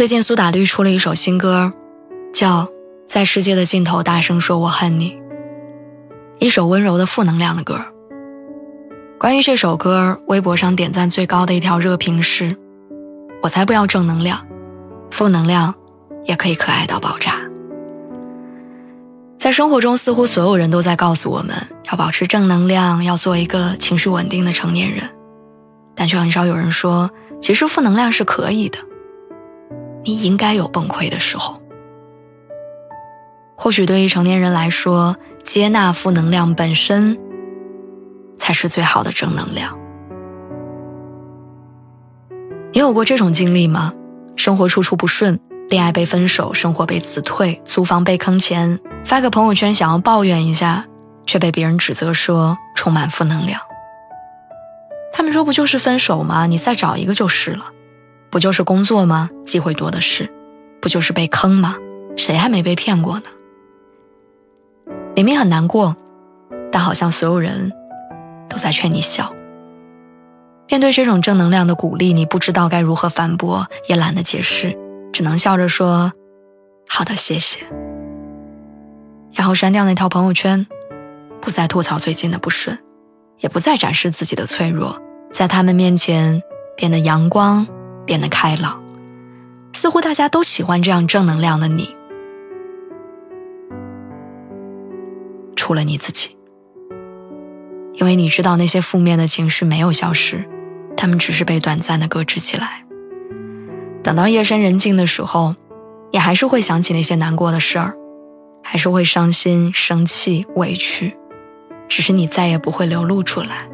最近苏打绿出了一首新歌，叫《在世界的尽头大声说我恨你》，一首温柔的负能量的歌。关于这首歌，微博上点赞最高的一条热评是：“我才不要正能量，负能量也可以可爱到爆炸。”在生活中，似乎所有人都在告诉我们要保持正能量，要做一个情绪稳定的成年人，但却很少有人说，其实负能量是可以的。你应该有崩溃的时候。或许对于成年人来说，接纳负能量本身才是最好的正能量。你有过这种经历吗？生活处处不顺，恋爱被分手，生活被辞退，租房被坑钱，发个朋友圈想要抱怨一下，却被别人指责说充满负能量。他们说不就是分手吗？你再找一个就是了。不就是工作吗？机会多的是，不就是被坑吗？谁还没被骗过呢？明明很难过，但好像所有人都在劝你笑。面对这种正能量的鼓励，你不知道该如何反驳，也懒得解释，只能笑着说：“好的，谢谢。”然后删掉那条朋友圈，不再吐槽最近的不顺，也不再展示自己的脆弱，在他们面前变得阳光。变得开朗，似乎大家都喜欢这样正能量的你，除了你自己，因为你知道那些负面的情绪没有消失，他们只是被短暂的搁置起来。等到夜深人静的时候，你还是会想起那些难过的事儿，还是会伤心、生气、委屈，只是你再也不会流露出来，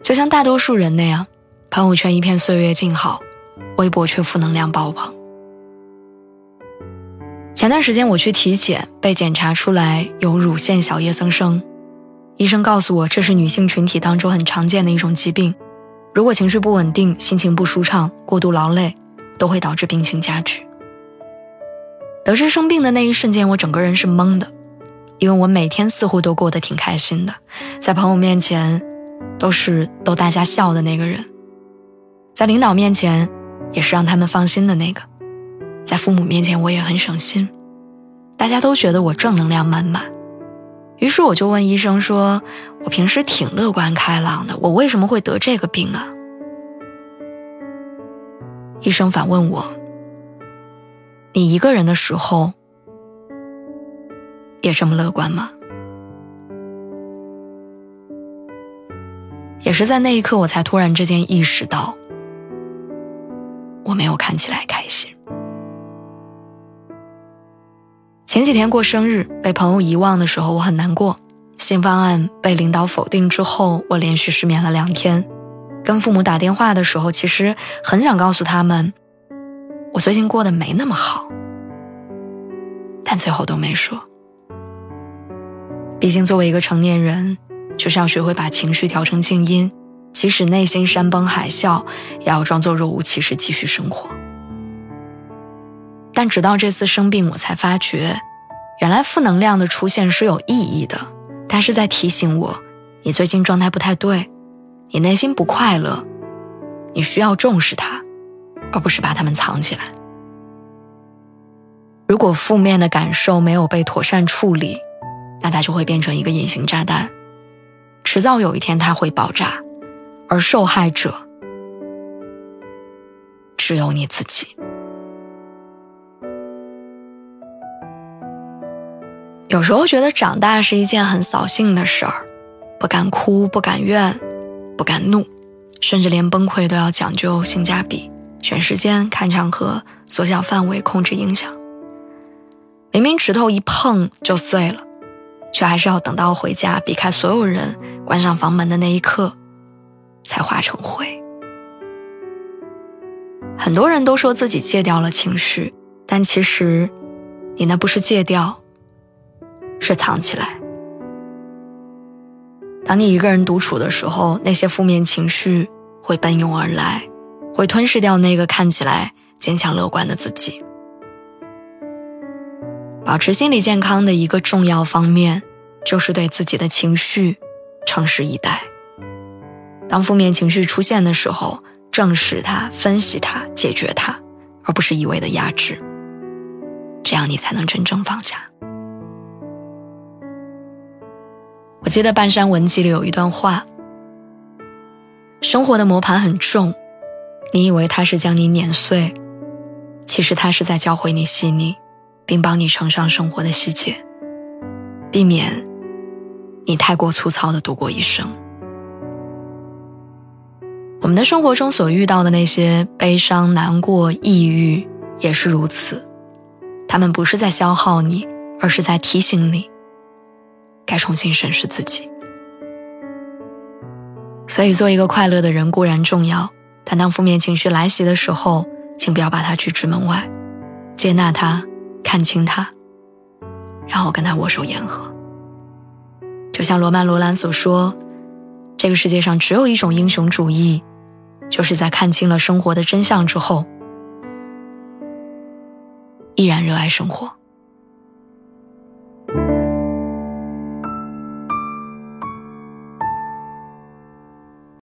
就像大多数人那样。朋友圈一片岁月静好，微博却负能量爆棚。前段时间我去体检，被检查出来有乳腺小叶增生，医生告诉我这是女性群体当中很常见的一种疾病，如果情绪不稳定、心情不舒畅、过度劳累，都会导致病情加剧。得知生病的那一瞬间，我整个人是懵的，因为我每天似乎都过得挺开心的，在朋友面前都是逗大家笑的那个人。在领导面前，也是让他们放心的那个；在父母面前，我也很省心。大家都觉得我正能量满满，于是我就问医生说：“我平时挺乐观开朗的，我为什么会得这个病啊？”医生反问我：“你一个人的时候，也这么乐观吗？”也是在那一刻，我才突然之间意识到。我没有看起来开心。前几天过生日被朋友遗忘的时候，我很难过。新方案被领导否定之后，我连续失眠了两天。跟父母打电话的时候，其实很想告诉他们，我最近过得没那么好，但最后都没说。毕竟作为一个成年人，就是要学会把情绪调成静音。即使内心山崩海啸，也要装作若无其事继续生活。但直到这次生病，我才发觉，原来负能量的出现是有意义的，它是在提醒我，你最近状态不太对，你内心不快乐，你需要重视它，而不是把它们藏起来。如果负面的感受没有被妥善处理，那它就会变成一个隐形炸弹，迟早有一天它会爆炸。而受害者只有你自己。有时候觉得长大是一件很扫兴的事儿，不敢哭，不敢怨，不敢怒，甚至连崩溃都要讲究性价比，选时间、看场合、缩小范围、控制影响。明明指头一碰就碎了，却还是要等到回家，避开所有人，关上房门的那一刻。才化成灰。很多人都说自己戒掉了情绪，但其实，你那不是戒掉，是藏起来。当你一个人独处的时候，那些负面情绪会奔涌而来，会吞噬掉那个看起来坚强乐观的自己。保持心理健康的一个重要方面，就是对自己的情绪诚实以待。当负面情绪出现的时候，正视它、分析它、解决它，而不是一味的压制。这样你才能真正放下。我记得《半山文集》里有一段话：生活的磨盘很重，你以为它是将你碾碎，其实它是在教会你细腻。并帮你乘上生活的细节，避免你太过粗糙的度过一生。我们的生活中所遇到的那些悲伤、难过、抑郁，也是如此。他们不是在消耗你，而是在提醒你，该重新审视自己。所以，做一个快乐的人固然重要，但当负面情绪来袭的时候，请不要把它拒之门外，接纳它。看清它，然后跟他握手言和。就像罗曼·罗兰所说：“这个世界上只有一种英雄主义，就是在看清了生活的真相之后，依然热爱生活。”